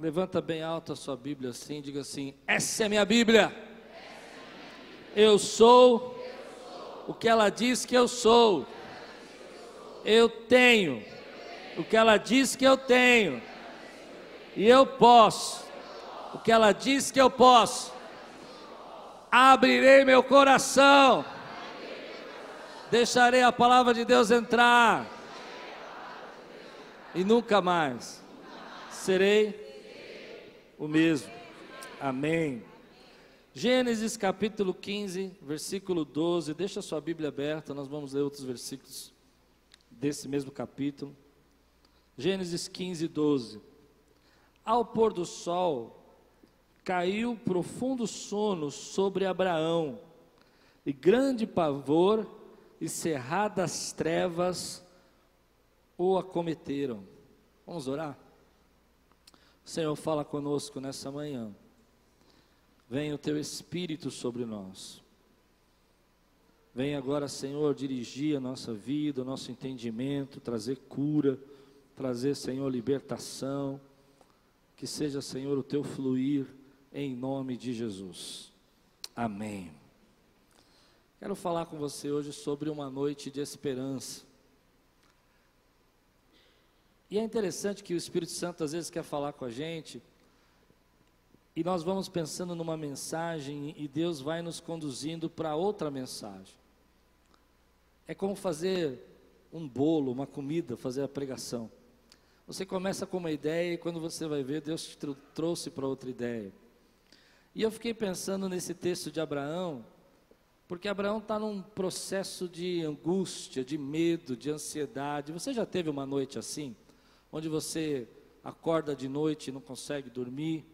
Levanta bem alto a sua Bíblia assim, diga assim: Essa é minha Bíblia. Eu sou o que ela diz que eu sou. Eu tenho o que ela diz que eu tenho. E eu posso o que ela diz que eu posso. Abrirei meu coração. Deixarei a palavra de Deus entrar. E nunca mais serei o mesmo. Amém. Gênesis capítulo 15, versículo 12. Deixa sua Bíblia aberta, nós vamos ler outros versículos desse mesmo capítulo. Gênesis 15, 12. Ao pôr do sol, caiu profundo sono sobre Abraão, e grande pavor e cerradas trevas o acometeram. Vamos orar? Senhor, fala conosco nessa manhã. Venha o teu Espírito sobre nós. Venha agora, Senhor, dirigir a nossa vida, o nosso entendimento, trazer cura, trazer, Senhor, libertação. Que seja, Senhor, o teu fluir em nome de Jesus. Amém. Quero falar com você hoje sobre uma noite de esperança. E é interessante que o Espírito Santo às vezes quer falar com a gente, e nós vamos pensando numa mensagem e Deus vai nos conduzindo para outra mensagem. É como fazer um bolo, uma comida, fazer a pregação. Você começa com uma ideia e quando você vai ver, Deus te trouxe para outra ideia. E eu fiquei pensando nesse texto de Abraão, porque Abraão está num processo de angústia, de medo, de ansiedade. Você já teve uma noite assim? Onde você acorda de noite e não consegue dormir,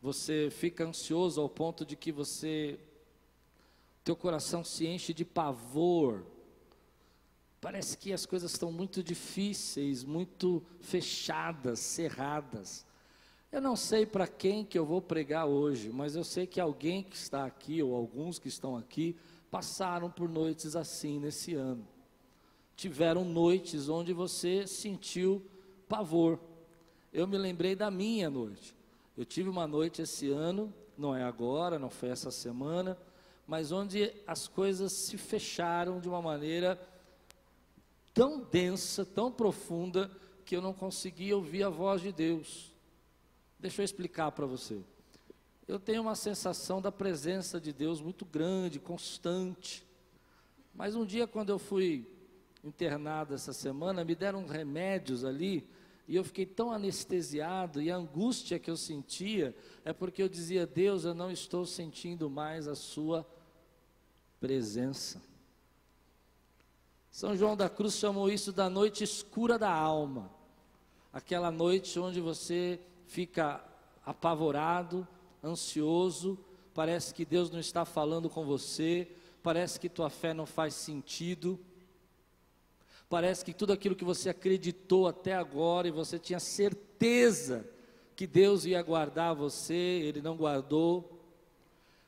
você fica ansioso ao ponto de que você teu coração se enche de pavor. Parece que as coisas estão muito difíceis, muito fechadas, cerradas. Eu não sei para quem que eu vou pregar hoje, mas eu sei que alguém que está aqui ou alguns que estão aqui passaram por noites assim nesse ano tiveram noites onde você sentiu pavor. Eu me lembrei da minha noite. Eu tive uma noite esse ano, não é agora, não foi essa semana, mas onde as coisas se fecharam de uma maneira tão densa, tão profunda, que eu não conseguia ouvir a voz de Deus. Deixa eu explicar para você. Eu tenho uma sensação da presença de Deus muito grande, constante. Mas um dia, quando eu fui internado essa semana, me deram remédios ali, e eu fiquei tão anestesiado, e a angústia que eu sentia é porque eu dizia: Deus, eu não estou sentindo mais a Sua presença. São João da Cruz chamou isso da noite escura da alma, aquela noite onde você fica apavorado, ansioso, parece que Deus não está falando com você, parece que tua fé não faz sentido Parece que tudo aquilo que você acreditou até agora e você tinha certeza que Deus ia guardar você, Ele não guardou.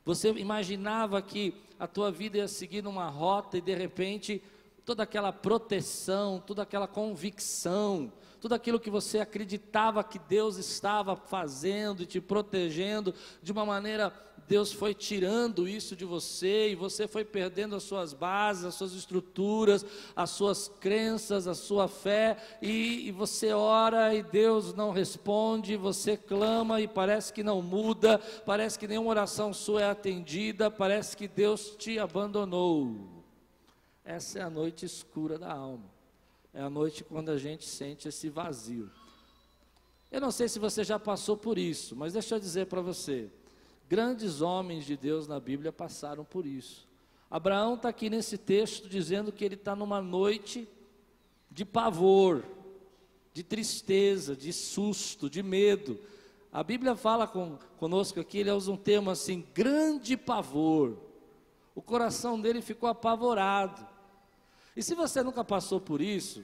Você imaginava que a tua vida ia seguir numa rota e de repente toda aquela proteção, toda aquela convicção, tudo aquilo que você acreditava que Deus estava fazendo e te protegendo de uma maneira Deus foi tirando isso de você e você foi perdendo as suas bases, as suas estruturas, as suas crenças, a sua fé, e, e, você ora e Deus não responde, você clama e parece que não muda, parece que nenhuma oração sua é atendida, parece que Deus te abandonou. Essa é a noite escura da alma, é a noite quando a gente sente esse vazio. Eu não sei se você já passou por isso, mas deixa eu dizer para você. Grandes homens de Deus na Bíblia passaram por isso. Abraão está aqui nesse texto dizendo que ele está numa noite de pavor, de tristeza, de susto, de medo. A Bíblia fala com, conosco aqui, ele usa um termo assim, grande pavor. O coração dele ficou apavorado. E se você nunca passou por isso,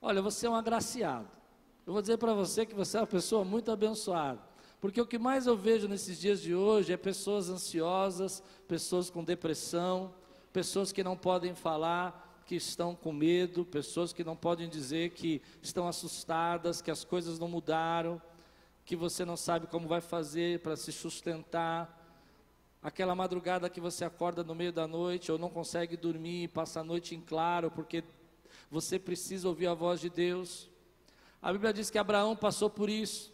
olha, você é um agraciado. Eu vou dizer para você que você é uma pessoa muito abençoada. Porque o que mais eu vejo nesses dias de hoje é pessoas ansiosas, pessoas com depressão, pessoas que não podem falar, que estão com medo, pessoas que não podem dizer que estão assustadas, que as coisas não mudaram. que você não sabe como vai fazer para se sustentar, aquela madrugada que você acorda no meio da noite ou não consegue dormir, passa a noite em claro, porque você precisa ouvir a voz de Deus. A Bíblia diz que Abraão passou por isso,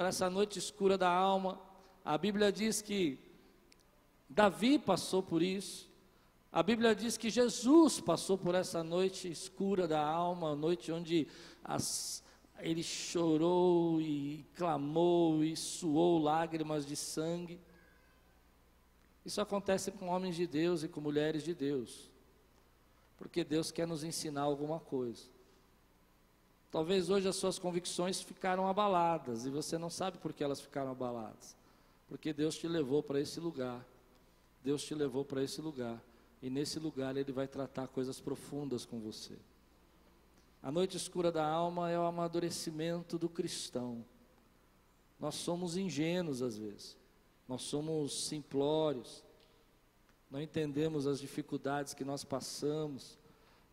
por essa noite escura da alma. A Bíblia diz que Davi passou por isso. A Bíblia diz que Jesus passou por essa noite escura da alma, noite onde as, ele chorou e clamou e suou lágrimas de sangue. Isso acontece com homens de Deus e com mulheres de Deus, porque Deus quer nos ensinar alguma coisa. Talvez hoje as suas convicções ficaram abaladas e você não sabe por que elas ficaram abaladas, porque Deus te levou para esse lugar. Deus te levou para esse lugar e nesse lugar Ele vai tratar coisas profundas com você. A noite escura da alma é o amadurecimento do cristão. Nós somos ingênuos às vezes, nós somos simplórios, não entendemos as dificuldades que nós passamos,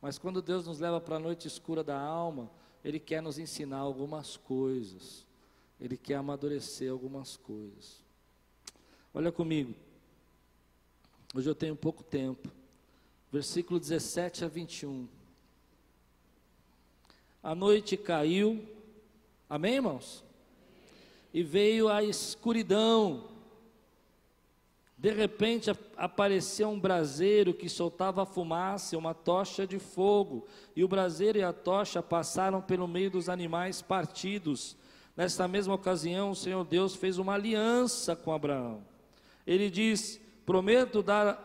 mas quando Deus nos leva para a noite escura da alma, Ele quer nos ensinar algumas coisas, Ele quer amadurecer algumas coisas. Olha comigo, hoje eu tenho pouco tempo, versículo 17 a 21 a noite caiu, amém, irmãos? E veio a escuridão. De repente apareceu um braseiro que soltava fumaça, uma tocha de fogo, e o braseiro e a tocha passaram pelo meio dos animais partidos. Nesta mesma ocasião, o Senhor Deus fez uma aliança com Abraão. Ele diz: Prometo dar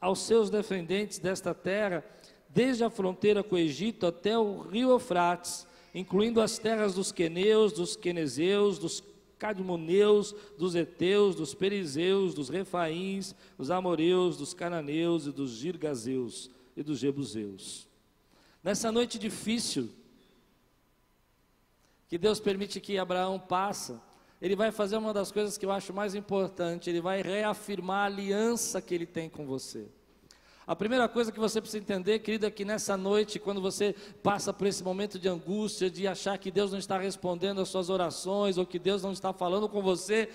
aos seus defendentes desta terra desde a fronteira com o Egito até o rio Eufrates, incluindo as terras dos queneus, dos quenezeus, dos cadmoneus, dos heteus, dos perizeus, dos refaíns, dos amoreus, dos cananeus e dos girgazeus e dos jebuseus. Nessa noite difícil que Deus permite que Abraão passa, ele vai fazer uma das coisas que eu acho mais importante, ele vai reafirmar a aliança que ele tem com você. A primeira coisa que você precisa entender, querido, é que nessa noite, quando você passa por esse momento de angústia, de achar que Deus não está respondendo às suas orações, ou que Deus não está falando com você,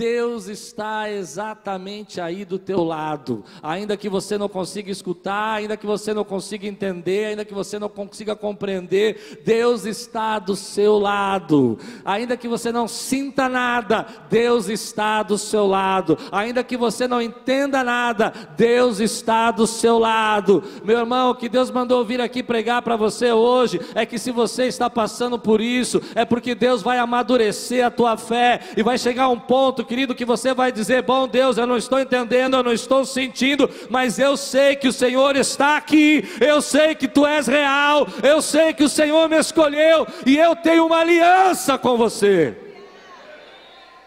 Deus está exatamente aí do teu lado, ainda que você não consiga escutar, ainda que você não consiga entender, ainda que você não consiga compreender, Deus está do seu lado, ainda que você não sinta nada, Deus está do seu lado, ainda que você não entenda nada, Deus está do seu lado, meu irmão, o que Deus mandou vir aqui pregar para você hoje é que se você está passando por isso, é porque Deus vai amadurecer a tua fé e vai chegar um ponto ponto, querido, que você vai dizer: Bom Deus, eu não estou entendendo, eu não estou sentindo, mas eu sei que o Senhor está aqui, eu sei que tu és real, eu sei que o Senhor me escolheu e eu tenho uma aliança com você.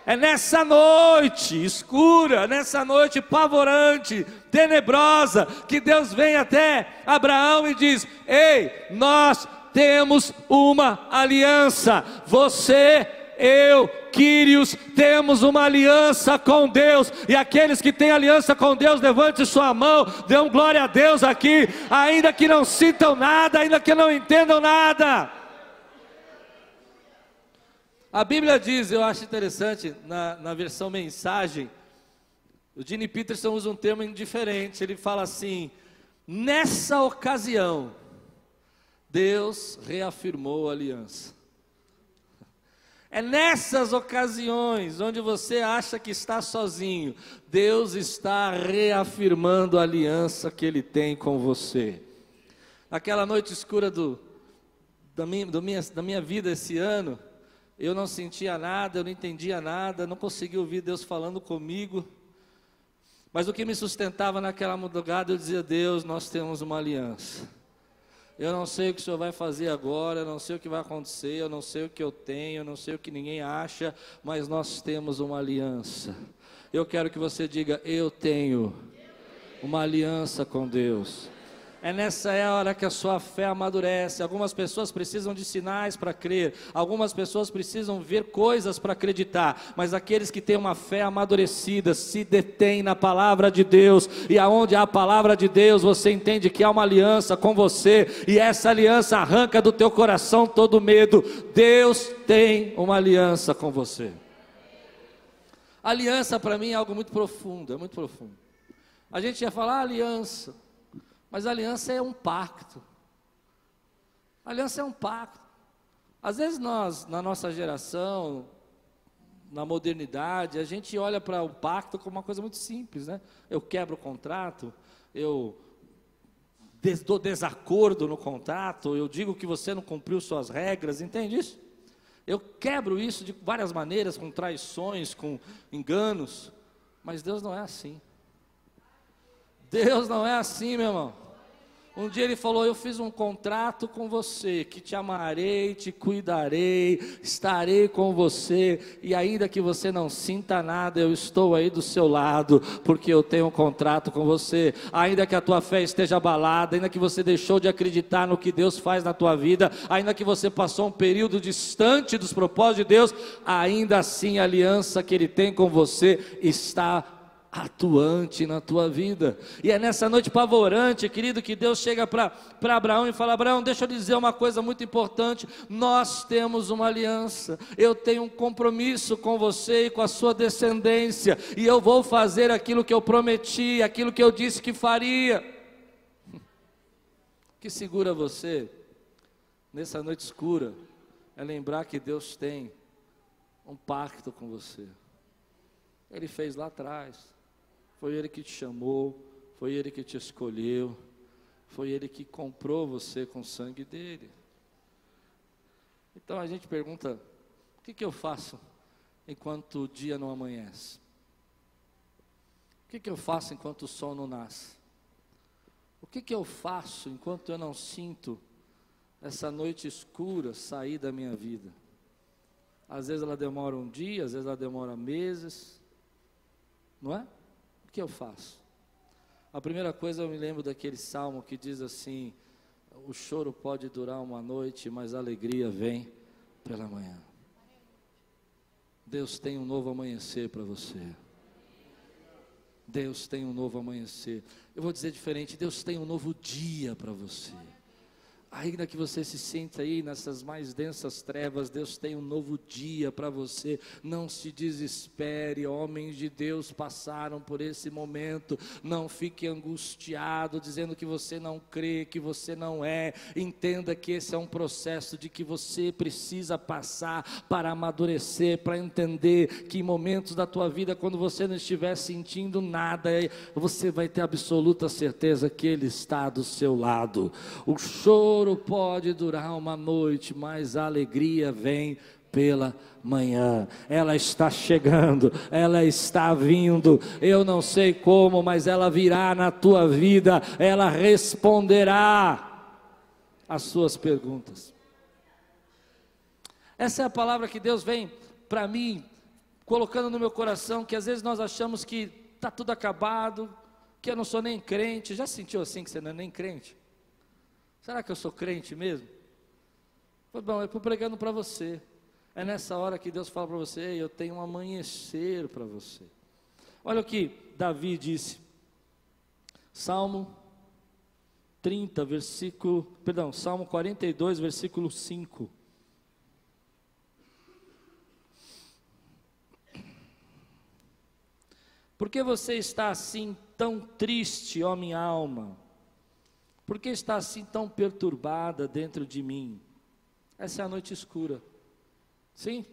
É nessa noite escura, nessa noite pavorante, tenebrosa, que Deus vem até Abraão e diz: Ei, nós temos uma aliança, você eu, Quírios, temos uma aliança com Deus, e aqueles que têm aliança com Deus, levante sua mão, dêem glória a Deus aqui, ainda que não sintam nada, ainda que não entendam nada. A Bíblia diz, eu acho interessante, na, na versão mensagem, o Gene Peterson usa um termo diferente, ele fala assim: nessa ocasião, Deus reafirmou a aliança. É nessas ocasiões onde você acha que está sozinho, Deus está reafirmando a aliança que Ele tem com você. Naquela noite escura do, da, minha, do minha, da minha vida esse ano, eu não sentia nada, eu não entendia nada, não conseguia ouvir Deus falando comigo. Mas o que me sustentava naquela madrugada, eu dizia: Deus, nós temos uma aliança. Eu não sei o que o Senhor vai fazer agora, eu não sei o que vai acontecer, eu não sei o que eu tenho, eu não sei o que ninguém acha, mas nós temos uma aliança. Eu quero que você diga: Eu tenho uma aliança com Deus. É nessa hora que a sua fé amadurece. Algumas pessoas precisam de sinais para crer, algumas pessoas precisam ver coisas para acreditar, mas aqueles que têm uma fé amadurecida se detêm na palavra de Deus, e aonde há a palavra de Deus, você entende que há uma aliança com você, e essa aliança arranca do teu coração todo medo. Deus tem uma aliança com você. Aliança para mim é algo muito profundo, é muito profundo. A gente ia falar aliança. Mas aliança é um pacto. Aliança é um pacto. Às vezes nós, na nossa geração, na modernidade, a gente olha para o pacto como uma coisa muito simples, né? Eu quebro o contrato, eu des dou desacordo no contrato, eu digo que você não cumpriu suas regras, entende isso? Eu quebro isso de várias maneiras, com traições, com enganos, mas Deus não é assim. Deus não é assim, meu irmão. Um dia ele falou: Eu fiz um contrato com você, que te amarei, te cuidarei, estarei com você, e ainda que você não sinta nada, eu estou aí do seu lado, porque eu tenho um contrato com você. Ainda que a tua fé esteja abalada, ainda que você deixou de acreditar no que Deus faz na tua vida, ainda que você passou um período distante dos propósitos de Deus, ainda assim a aliança que Ele tem com você está atuante na tua vida. E é nessa noite pavorante, querido, que Deus chega para Abraão e fala: Abraão, deixa eu dizer uma coisa muito importante. Nós temos uma aliança, eu tenho um compromisso com você e com a sua descendência, e eu vou fazer aquilo que eu prometi, aquilo que eu disse que faria. O que segura você nessa noite escura é lembrar que Deus tem um pacto com você. Ele fez lá atrás. Foi Ele que te chamou, foi Ele que te escolheu, foi Ele que comprou você com o sangue dele. Então a gente pergunta: o que, que eu faço enquanto o dia não amanhece? O que, que eu faço enquanto o sol não nasce? O que, que eu faço enquanto eu não sinto essa noite escura sair da minha vida? Às vezes ela demora um dia, às vezes ela demora meses, não é? Que eu faço? A primeira coisa eu me lembro daquele salmo que diz assim: o choro pode durar uma noite, mas a alegria vem pela manhã. Deus tem um novo amanhecer para você. Deus tem um novo amanhecer. Eu vou dizer diferente: Deus tem um novo dia para você. Ainda que você se sinta aí nessas mais densas trevas, Deus tem um novo dia para você. Não se desespere, homens de Deus passaram por esse momento. Não fique angustiado, dizendo que você não crê, que você não é. Entenda que esse é um processo de que você precisa passar para amadurecer, para entender que em momentos da tua vida, quando você não estiver sentindo nada, você vai ter absoluta certeza que Ele está do seu lado. O choro choro pode durar uma noite, mas a alegria vem pela manhã. Ela está chegando, ela está vindo. Eu não sei como, mas ela virá na tua vida, ela responderá as suas perguntas. Essa é a palavra que Deus vem para mim, colocando no meu coração, que às vezes nós achamos que está tudo acabado, que eu não sou nem crente. Já sentiu assim que você não é nem crente? Será que eu sou crente mesmo? Bom, eu estou pregando para você. É nessa hora que Deus fala para você: Eu tenho um amanhecer para você. Olha o que Davi disse. Salmo 30, versículo. Perdão, Salmo 42, versículo 5. Por que você está assim tão triste, ó minha alma? Por que está assim tão perturbada dentro de mim? Essa é a noite escura. Sim?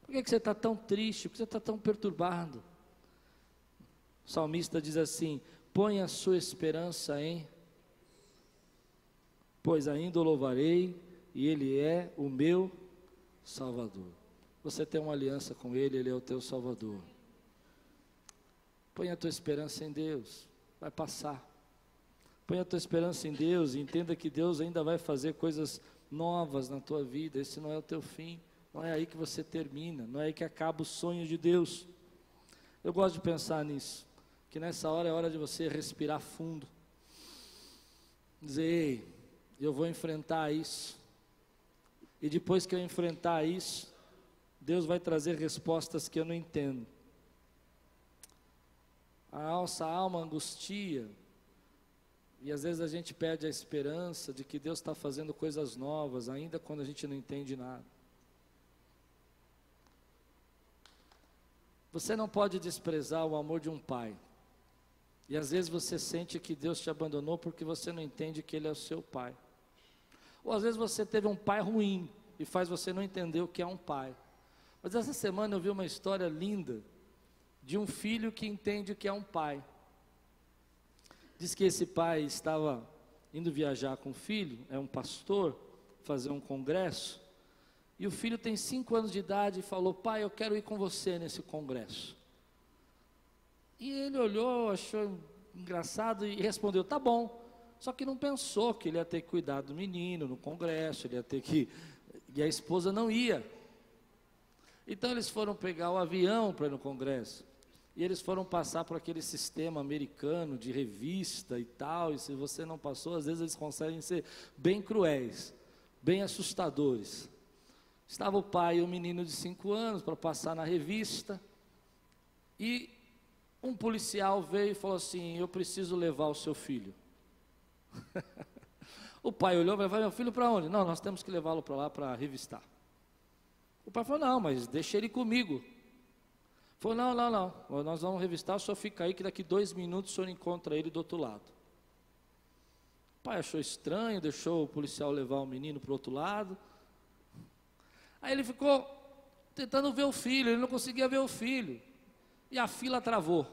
Por que, você está tão triste? Por que você está tão perturbado? O salmista diz assim: põe a sua esperança em, pois ainda o louvarei, e Ele é o meu Salvador. Você tem uma aliança com Ele, Ele é o teu Salvador. Põe a tua esperança em Deus, vai passar. Põe a tua esperança em Deus e entenda que Deus ainda vai fazer coisas novas na tua vida. Esse não é o teu fim. Não é aí que você termina, não é aí que acaba o sonho de Deus. Eu gosto de pensar nisso, que nessa hora é hora de você respirar fundo, dizer: Ei, eu vou enfrentar isso. E depois que eu enfrentar isso, Deus vai trazer respostas que eu não entendo. A nossa alma angustia, e às vezes a gente perde a esperança de que Deus está fazendo coisas novas, ainda quando a gente não entende nada. Você não pode desprezar o amor de um pai. E às vezes você sente que Deus te abandonou porque você não entende que Ele é o seu pai. Ou às vezes você teve um pai ruim e faz você não entender o que é um pai. Mas essa semana eu vi uma história linda de um filho que entende o que é um pai. Diz que esse pai estava indo viajar com o filho, é um pastor, fazer um congresso, e o filho tem cinco anos de idade e falou: Pai, eu quero ir com você nesse congresso. E ele olhou, achou engraçado e respondeu: Tá bom. Só que não pensou que ele ia ter que cuidar do menino no congresso, ele ia ter que. E a esposa não ia. Então eles foram pegar o avião para ir no congresso. E eles foram passar por aquele sistema americano de revista e tal. E se você não passou, às vezes eles conseguem ser bem cruéis, bem assustadores. Estava o pai e o menino de cinco anos para passar na revista. E um policial veio e falou assim: Eu preciso levar o seu filho. o pai olhou e falou: Vai meu filho para onde? Não, nós temos que levá-lo para lá para revistar. O pai falou: Não, mas deixa ele comigo. Falou: Não, não, não. Nós vamos revistar, senhor fica aí que daqui dois minutos o senhor encontra ele do outro lado. O pai achou estranho, deixou o policial levar o menino para o outro lado. Aí ele ficou tentando ver o filho, ele não conseguia ver o filho. E a fila travou.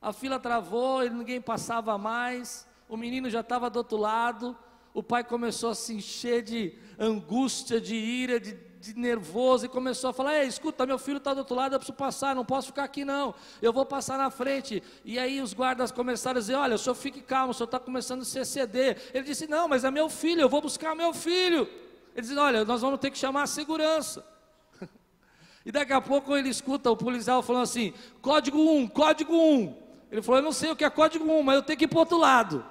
A fila travou, ninguém passava mais. O menino já estava do outro lado. O pai começou a se encher de angústia, de ira, de, de nervoso e começou a falar: Ei, escuta, meu filho está do outro lado, eu preciso passar, não posso ficar aqui não, eu vou passar na frente. E aí os guardas começaram a dizer: Olha, o senhor fique calmo, o senhor está começando a se exceder. Ele disse: Não, mas é meu filho, eu vou buscar meu filho. Ele disse: Olha, nós vamos ter que chamar a segurança. E daqui a pouco ele escuta o policial falando assim: Código 1, código 1. Ele falou: Eu não sei o que é código 1, mas eu tenho que ir para o outro lado.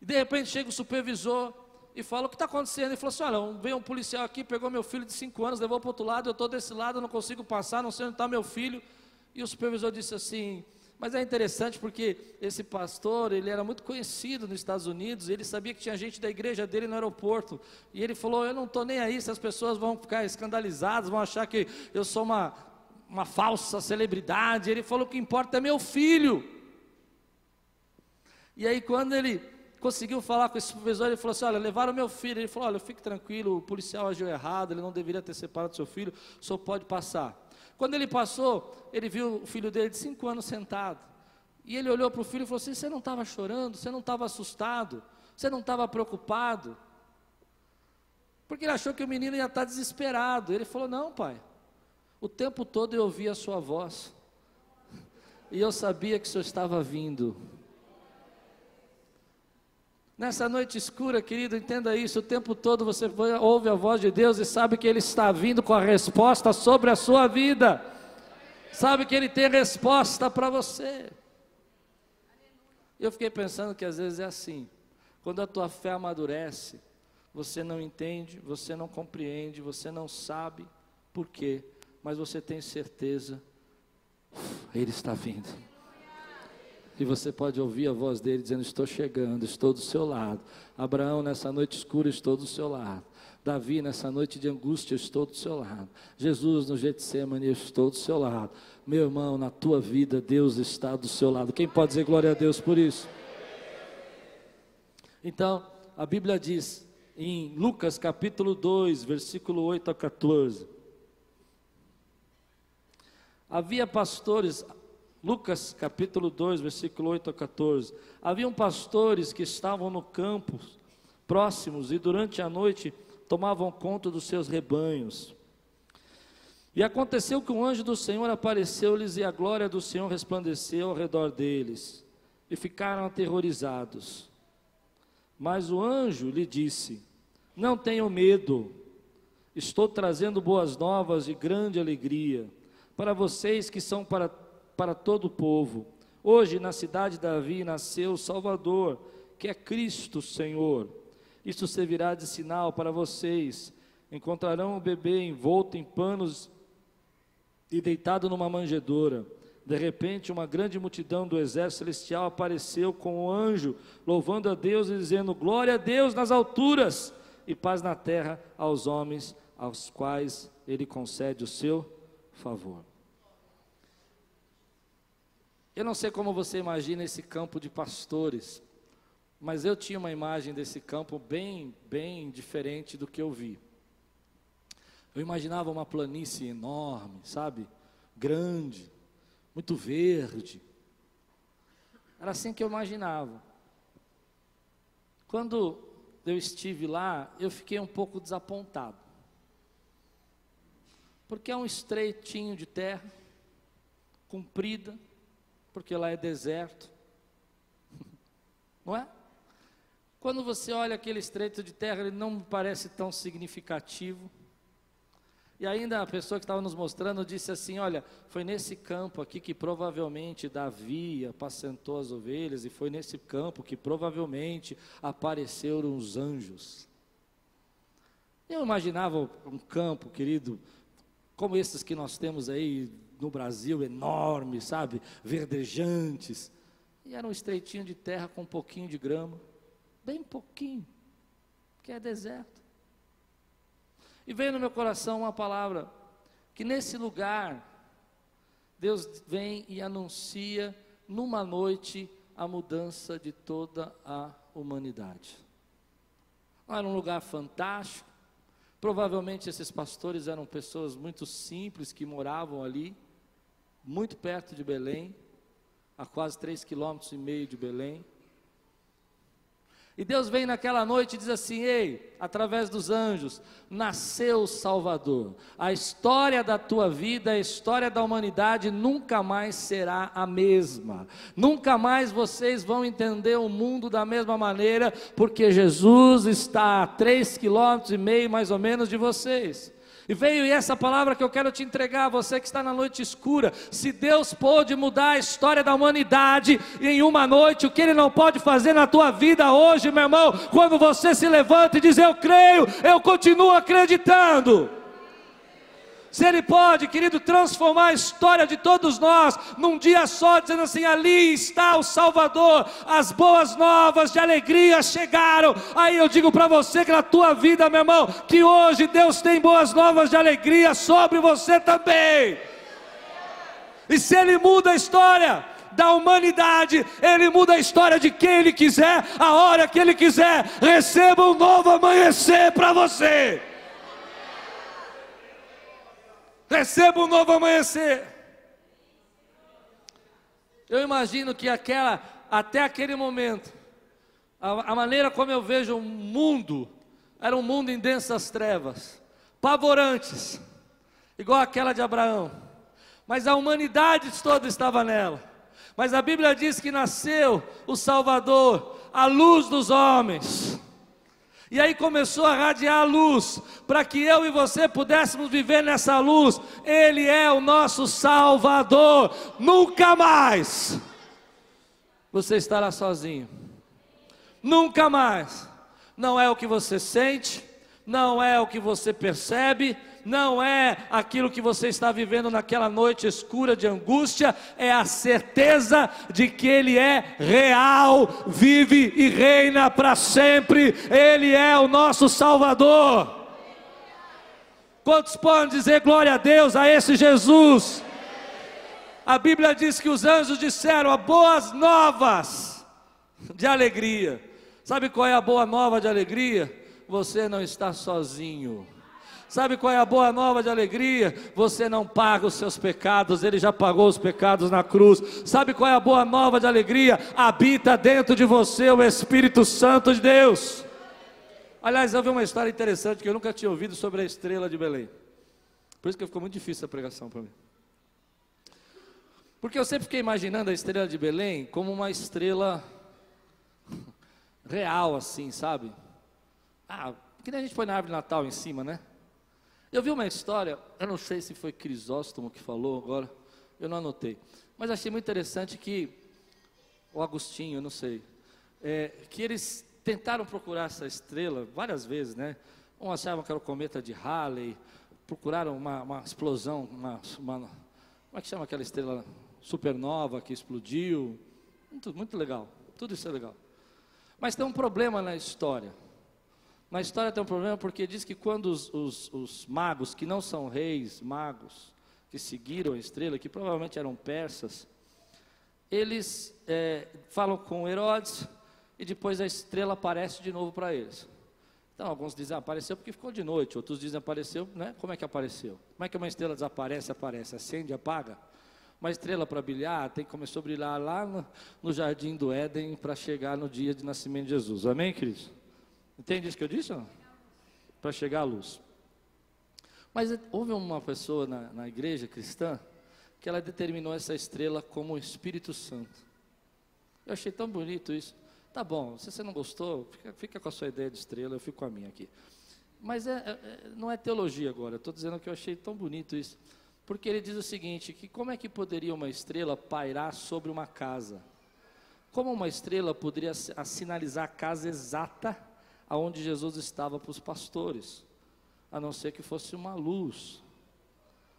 E de repente chega o supervisor e fala: O que está acontecendo? Ele falou assim: Olha, veio um policial aqui, pegou meu filho de 5 anos, levou para o outro lado, eu estou desse lado, não consigo passar, não sei onde está meu filho. E o supervisor disse assim: mas é interessante porque esse pastor, ele era muito conhecido nos Estados Unidos, ele sabia que tinha gente da igreja dele no aeroporto, e ele falou: Eu não estou nem aí se as pessoas vão ficar escandalizadas, vão achar que eu sou uma, uma falsa celebridade. Ele falou: O que importa é meu filho. E aí, quando ele conseguiu falar com esse professor, ele falou assim: Olha, levaram meu filho. Ele falou: Olha, fique tranquilo, o policial agiu errado, ele não deveria ter separado seu filho, o senhor pode passar. Quando ele passou, ele viu o filho dele de cinco anos sentado. E ele olhou para o filho e falou assim: Você não estava chorando? Você não estava assustado? Você não estava preocupado? Porque ele achou que o menino ia estar desesperado. Ele falou: Não, pai. O tempo todo eu ouvi a sua voz. E eu sabia que o senhor estava vindo. Nessa noite escura, querido, entenda isso: o tempo todo você ouve a voz de Deus e sabe que Ele está vindo com a resposta sobre a sua vida, sabe que Ele tem resposta para você. Eu fiquei pensando que às vezes é assim, quando a tua fé amadurece, você não entende, você não compreende, você não sabe por quê, mas você tem certeza, Ele está vindo. E você pode ouvir a voz dele dizendo: Estou chegando, estou do seu lado. Abraão, nessa noite escura, estou do seu lado. Davi, nessa noite de angústia, estou do seu lado. Jesus, no Getsemane, estou do seu lado. Meu irmão, na tua vida, Deus está do seu lado. Quem pode dizer glória a Deus por isso? Então, a Bíblia diz em Lucas capítulo 2, versículo 8 a 14. Havia pastores Lucas capítulo 2, versículo 8 a 14. Haviam pastores que estavam no campo próximos e durante a noite tomavam conta dos seus rebanhos. E aconteceu que um anjo do Senhor apareceu-lhes e a glória do Senhor resplandeceu ao redor deles. E ficaram aterrorizados. Mas o anjo lhe disse: Não tenham medo, estou trazendo boas novas e grande alegria para vocês que são para para todo o povo. Hoje, na cidade de Davi, nasceu o Salvador, que é Cristo Senhor. Isso servirá de sinal para vocês. Encontrarão o bebê envolto em panos e deitado numa manjedoura. De repente, uma grande multidão do exército celestial apareceu com o um anjo, louvando a Deus e dizendo: Glória a Deus nas alturas e paz na terra aos homens aos quais ele concede o seu favor. Eu não sei como você imagina esse campo de pastores, mas eu tinha uma imagem desse campo bem, bem diferente do que eu vi. Eu imaginava uma planície enorme, sabe? Grande, muito verde. Era assim que eu imaginava. Quando eu estive lá, eu fiquei um pouco desapontado. Porque é um estreitinho de terra, comprida, porque lá é deserto. Não é? Quando você olha aquele estreito de terra, ele não parece tão significativo. E ainda a pessoa que estava nos mostrando disse assim: Olha, foi nesse campo aqui que provavelmente Davi apacentou as ovelhas, e foi nesse campo que provavelmente apareceram os anjos. Eu imaginava um campo, querido, como esses que nós temos aí no Brasil, enormes, sabe, verdejantes. E era um estreitinho de terra com um pouquinho de grama, bem pouquinho, que é deserto. E veio no meu coração uma palavra que nesse lugar Deus vem e anuncia numa noite a mudança de toda a humanidade. Era um lugar fantástico. Provavelmente esses pastores eram pessoas muito simples que moravam ali, muito perto de Belém, a quase três quilômetros e meio de Belém. E Deus vem naquela noite e diz assim: Ei, através dos anjos, nasceu o Salvador. A história da tua vida, a história da humanidade nunca mais será a mesma. Nunca mais vocês vão entender o mundo da mesma maneira, porque Jesus está a três quilômetros e meio mais ou menos de vocês. E veio essa palavra que eu quero te entregar, você que está na noite escura. Se Deus pôde mudar a história da humanidade em uma noite, o que Ele não pode fazer na tua vida hoje, meu irmão, quando você se levanta e diz: Eu creio, eu continuo acreditando. Se Ele pode, querido, transformar a história de todos nós num dia só, dizendo assim: ali está o Salvador, as boas novas de alegria chegaram. Aí eu digo para você que na tua vida, meu irmão, que hoje Deus tem boas novas de alegria sobre você também. E se Ele muda a história, da humanidade, Ele muda a história de quem Ele quiser, a hora que Ele quiser. Receba um novo amanhecer para você. Receba um novo amanhecer. Eu imagino que aquela, até aquele momento, a, a maneira como eu vejo o mundo, era um mundo em densas trevas, pavorantes, igual aquela de Abraão. Mas a humanidade toda estava nela. Mas a Bíblia diz que nasceu o Salvador, a luz dos homens. E aí começou a radiar a luz, para que eu e você pudéssemos viver nessa luz. Ele é o nosso Salvador. Nunca mais você estará sozinho. Nunca mais. Não é o que você sente, não é o que você percebe, não é aquilo que você está vivendo naquela noite escura de angústia, é a certeza de que Ele é real, vive e reina para sempre, Ele é o nosso Salvador. Quantos podem dizer glória a Deus a esse Jesus? A Bíblia diz que os anjos disseram boas novas de alegria. Sabe qual é a boa nova de alegria? Você não está sozinho. Sabe qual é a boa nova de alegria? Você não paga os seus pecados, Ele já pagou os pecados na cruz. Sabe qual é a boa nova de alegria? Habita dentro de você o Espírito Santo de Deus. Aliás, eu vi uma história interessante que eu nunca tinha ouvido sobre a estrela de Belém. Por isso que ficou muito difícil a pregação para mim. Porque eu sempre fiquei imaginando a estrela de Belém como uma estrela real, assim, sabe? Ah, que nem a gente põe na árvore de Natal em cima, né? Eu vi uma história, eu não sei se foi Crisóstomo que falou agora, eu não anotei, mas achei muito interessante que ou Agostinho, eu não sei, é, que eles tentaram procurar essa estrela várias vezes, né? Um achavam que era o cometa de Halley, procuraram uma, uma explosão, uma, uma, como é que chama aquela estrela supernova que explodiu? Muito, muito legal, tudo isso é legal. Mas tem um problema na história. Na história tem um problema porque diz que quando os, os, os magos, que não são reis, magos, que seguiram a estrela, que provavelmente eram persas, eles é, falam com Herodes e depois a estrela aparece de novo para eles. Então, alguns dizem, ah, apareceu porque ficou de noite, outros dizem, apareceu, né? Como é que apareceu? Como é que uma estrela desaparece, aparece, acende, apaga? Uma estrela para brilhar, tem que começar a brilhar lá no, no jardim do Éden para chegar no dia de nascimento de Jesus. Amém, queridos? Entende isso que eu disse? Para chegar à luz. Mas houve uma pessoa na, na igreja cristã que ela determinou essa estrela como Espírito Santo. Eu achei tão bonito isso. Tá bom, se você não gostou, fica, fica com a sua ideia de estrela, eu fico com a minha aqui. Mas é, é, não é teologia agora, estou dizendo que eu achei tão bonito isso. Porque ele diz o seguinte: que como é que poderia uma estrela pairar sobre uma casa? Como uma estrela poderia sinalizar a casa exata aonde Jesus estava para os pastores? A não ser que fosse uma luz,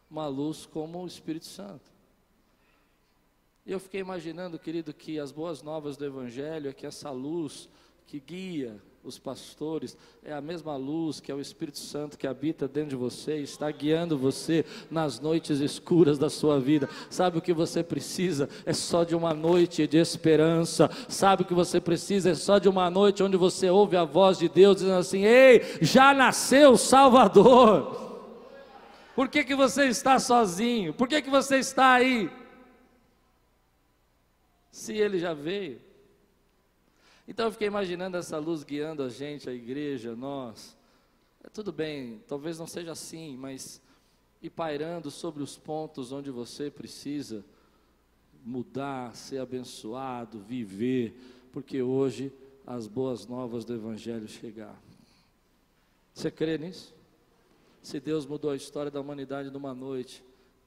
uma luz como o Espírito Santo. E eu fiquei imaginando, querido, que as boas novas do Evangelho é que essa luz que guia os pastores é a mesma luz que é o Espírito Santo que habita dentro de você, está guiando você nas noites escuras da sua vida. Sabe o que você precisa? É só de uma noite de esperança. Sabe o que você precisa? É só de uma noite onde você ouve a voz de Deus dizendo assim: Ei, já nasceu o Salvador. Por que, que você está sozinho? Por que, que você está aí? se ele já veio? Então eu fiquei imaginando essa luz guiando a gente, a igreja, nós. É tudo bem, talvez não seja assim, mas e pairando sobre os pontos onde você precisa mudar, ser abençoado, viver, porque hoje as boas novas do Evangelho chegaram. Você crê nisso? Se Deus mudou a história da humanidade numa noite,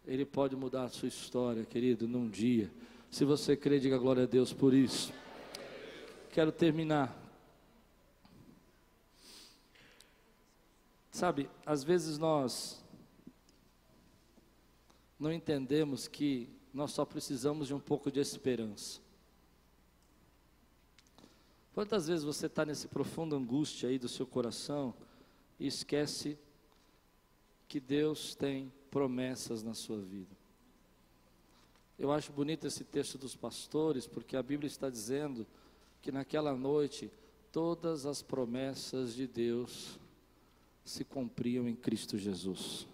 Ele pode mudar a sua história, querido, num dia. Se você crê, diga glória a Deus por isso. Quero terminar. Sabe, às vezes nós não entendemos que nós só precisamos de um pouco de esperança. Quantas vezes você está nesse profundo angústia aí do seu coração e esquece que Deus tem promessas na sua vida? Eu acho bonito esse texto dos pastores, porque a Bíblia está dizendo que naquela noite todas as promessas de Deus se cumpriam em Cristo Jesus.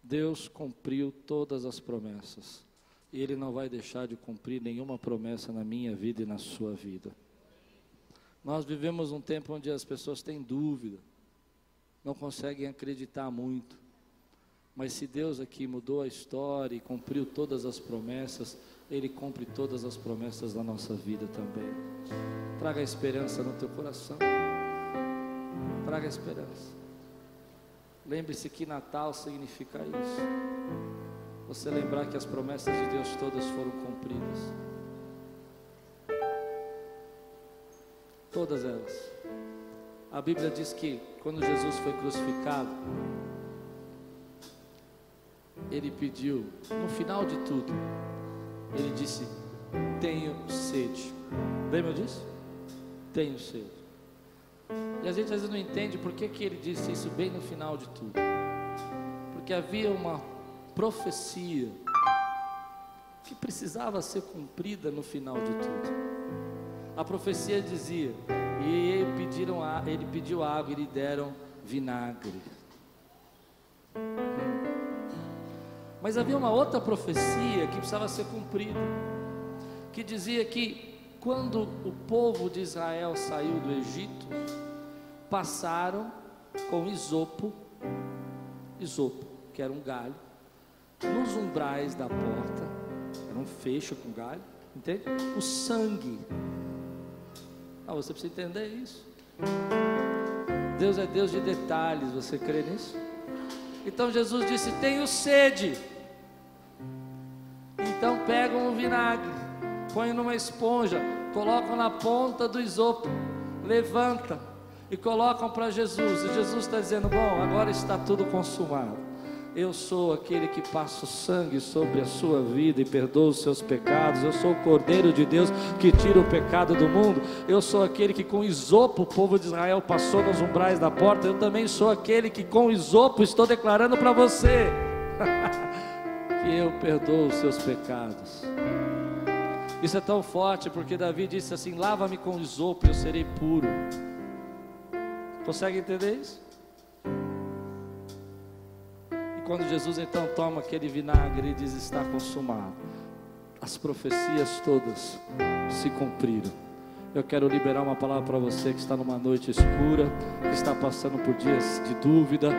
Deus cumpriu todas as promessas. E Ele não vai deixar de cumprir nenhuma promessa na minha vida e na sua vida. Nós vivemos um tempo onde as pessoas têm dúvida, não conseguem acreditar muito. Mas se Deus aqui mudou a história e cumpriu todas as promessas, Ele cumpre todas as promessas da nossa vida também. Traga esperança no teu coração. Traga esperança. Lembre-se que Natal significa isso. Você lembrar que as promessas de Deus todas foram cumpridas. Todas elas. A Bíblia diz que quando Jesus foi crucificado, ele pediu, no final de tudo, ele disse: Tenho sede. Lembra disso? Tenho sede. E a gente às vezes não entende por que, que ele disse isso bem no final de tudo. Porque havia uma profecia que precisava ser cumprida no final de tudo. A profecia dizia: E pediram, ele pediu água e lhe deram vinagre. Mas havia uma outra profecia que precisava ser cumprida, que dizia que quando o povo de Israel saiu do Egito, passaram com isopo, isopo, que era um galho, nos umbrais da porta, era um fecho com galho, entende? O sangue. Ah, você precisa entender isso. Deus é Deus de detalhes, você crê nisso? Então Jesus disse: Tenho sede. Então pegam o vinagre põe numa esponja, colocam na ponta do isopo, levanta e colocam para Jesus. E Jesus está dizendo: Bom, agora está tudo consumado. Eu sou aquele que passa o sangue sobre a sua vida e perdoa os seus pecados. Eu sou o Cordeiro de Deus que tira o pecado do mundo. Eu sou aquele que com isopo o povo de Israel passou nos umbrais da porta. Eu também sou aquele que com isopo estou declarando para você que eu perdoo os seus pecados. Isso é tão forte porque Davi disse assim: Lava-me com isopo e eu serei puro. Consegue entender isso? quando Jesus então toma aquele vinagre e diz: Está consumado, as profecias todas se cumpriram. Eu quero liberar uma palavra para você que está numa noite escura, que está passando por dias de dúvida.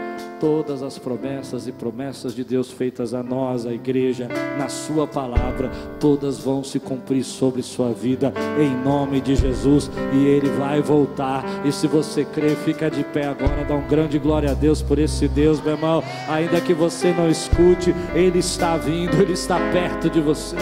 Todas as promessas e promessas de Deus feitas a nós, a igreja, na Sua palavra, todas vão se cumprir sobre sua vida, em nome de Jesus, e Ele vai voltar. E se você crê, fica de pé agora, dá um grande glória a Deus por esse Deus, meu irmão. Ainda que você não escute, Ele está vindo, Ele está perto de você.